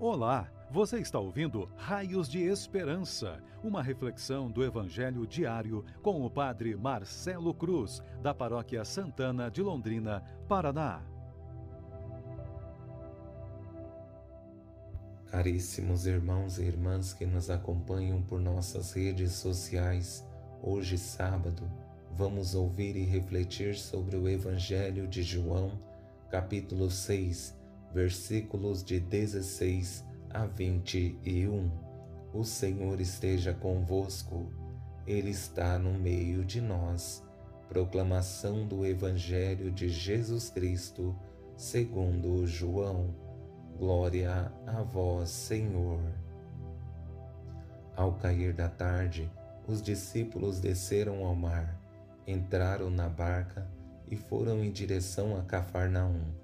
Olá, você está ouvindo Raios de Esperança, uma reflexão do Evangelho diário com o Padre Marcelo Cruz, da Paróquia Santana de Londrina, Paraná. Caríssimos irmãos e irmãs que nos acompanham por nossas redes sociais, hoje sábado, vamos ouvir e refletir sobre o Evangelho de João, capítulo 6 versículos de 16 a 21. O Senhor esteja convosco, Ele está no meio de nós. Proclamação do Evangelho de Jesus Cristo, segundo João. Glória a vós, Senhor. Ao cair da tarde, os discípulos desceram ao mar, entraram na barca e foram em direção a Cafarnaum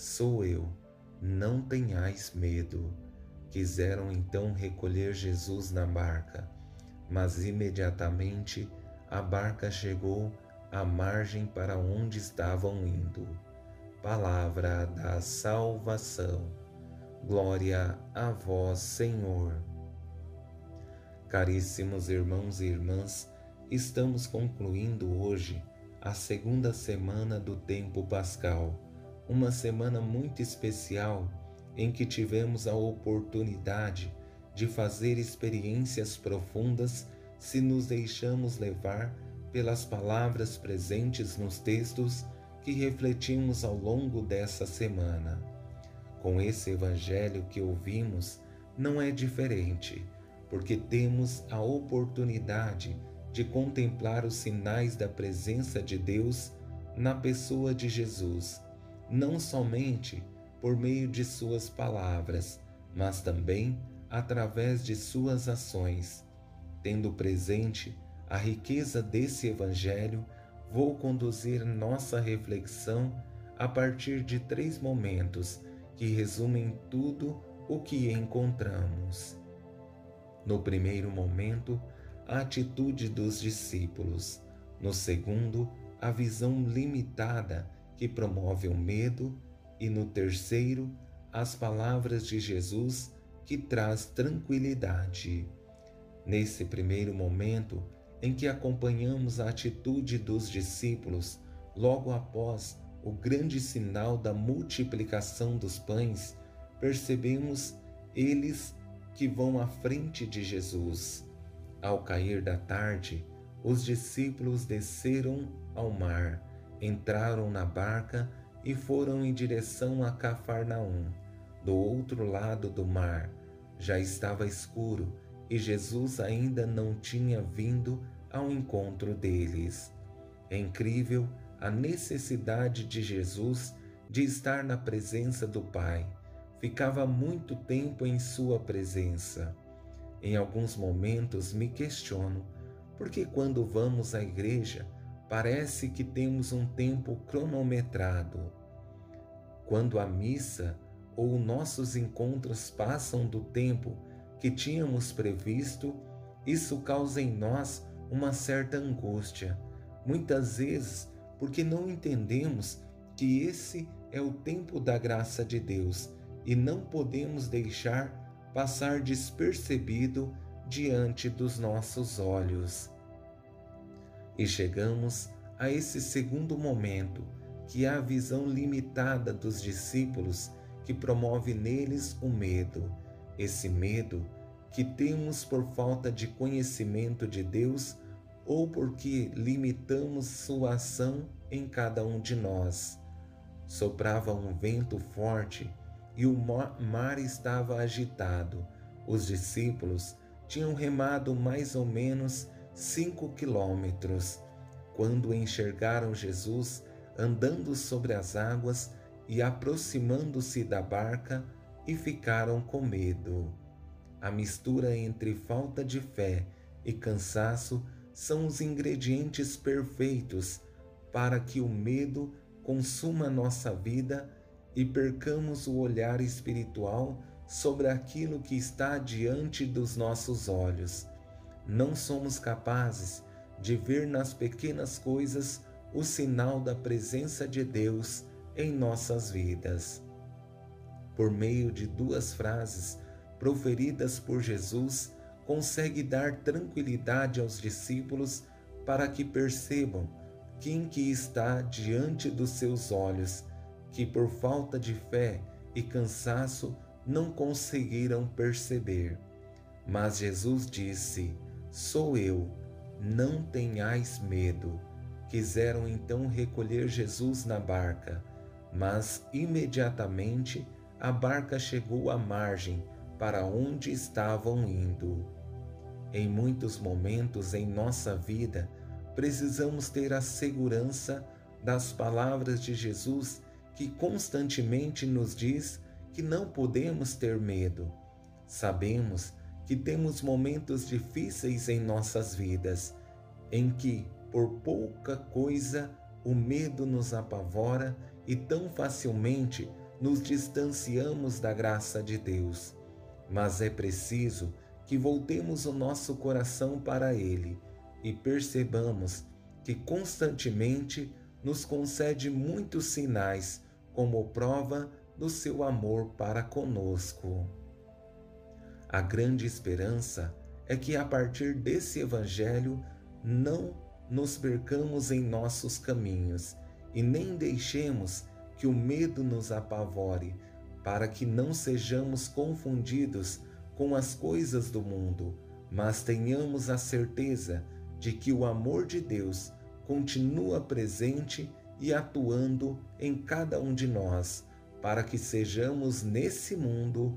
Sou eu, não tenhais medo. Quiseram então recolher Jesus na barca, mas imediatamente a barca chegou à margem para onde estavam indo. Palavra da salvação. Glória a vós, Senhor. Caríssimos irmãos e irmãs, estamos concluindo hoje a segunda semana do tempo pascal uma semana muito especial em que tivemos a oportunidade de fazer experiências profundas se nos deixamos levar pelas palavras presentes nos textos que refletimos ao longo dessa semana. Com esse evangelho que ouvimos, não é diferente, porque temos a oportunidade de contemplar os sinais da presença de Deus na pessoa de Jesus não somente por meio de suas palavras, mas também através de suas ações. Tendo presente a riqueza desse Evangelho, vou conduzir nossa reflexão a partir de três momentos que resumem tudo o que encontramos. No primeiro momento, a atitude dos discípulos. No segundo, a visão limitada que promove o medo, e no terceiro, as palavras de Jesus que traz tranquilidade. Nesse primeiro momento em que acompanhamos a atitude dos discípulos, logo após o grande sinal da multiplicação dos pães, percebemos eles que vão à frente de Jesus. Ao cair da tarde, os discípulos desceram ao mar entraram na barca e foram em direção a Cafarnaum. Do outro lado do mar já estava escuro e Jesus ainda não tinha vindo ao encontro deles. É incrível a necessidade de Jesus de estar na presença do Pai. Ficava muito tempo em Sua presença. Em alguns momentos me questiono por que, quando vamos à igreja, parece que temos um tempo cronometrado. Quando a missa ou nossos encontros passam do tempo que tínhamos previsto, isso causa em nós uma certa angústia, muitas vezes porque não entendemos que esse é o tempo da graça de Deus e não podemos deixar passar despercebido diante dos nossos olhos. E chegamos a esse segundo momento, que é a visão limitada dos discípulos que promove neles o medo. Esse medo que temos por falta de conhecimento de Deus ou porque limitamos sua ação em cada um de nós. Soprava um vento forte e o mar estava agitado. Os discípulos tinham remado mais ou menos cinco quilômetros, quando enxergaram Jesus andando sobre as águas e aproximando-se da barca e ficaram com medo. A mistura entre falta de fé e cansaço são os ingredientes perfeitos para que o medo consuma nossa vida e percamos o olhar espiritual sobre aquilo que está diante dos nossos olhos. Não somos capazes de ver nas pequenas coisas o sinal da presença de Deus em nossas vidas. Por meio de duas frases proferidas por Jesus, consegue dar tranquilidade aos discípulos para que percebam quem que está diante dos seus olhos, que por falta de fé e cansaço não conseguiram perceber. Mas Jesus disse: Sou eu, não tenhais medo. Quiseram então recolher Jesus na barca, mas imediatamente a barca chegou à margem para onde estavam indo. Em muitos momentos em nossa vida, precisamos ter a segurança das palavras de Jesus que constantemente nos diz que não podemos ter medo. Sabemos que temos momentos difíceis em nossas vidas, em que, por pouca coisa, o medo nos apavora e tão facilmente nos distanciamos da graça de Deus. Mas é preciso que voltemos o nosso coração para Ele e percebamos que constantemente nos concede muitos sinais como prova do seu amor para conosco. A grande esperança é que a partir desse Evangelho não nos percamos em nossos caminhos e nem deixemos que o medo nos apavore, para que não sejamos confundidos com as coisas do mundo, mas tenhamos a certeza de que o amor de Deus continua presente e atuando em cada um de nós, para que sejamos nesse mundo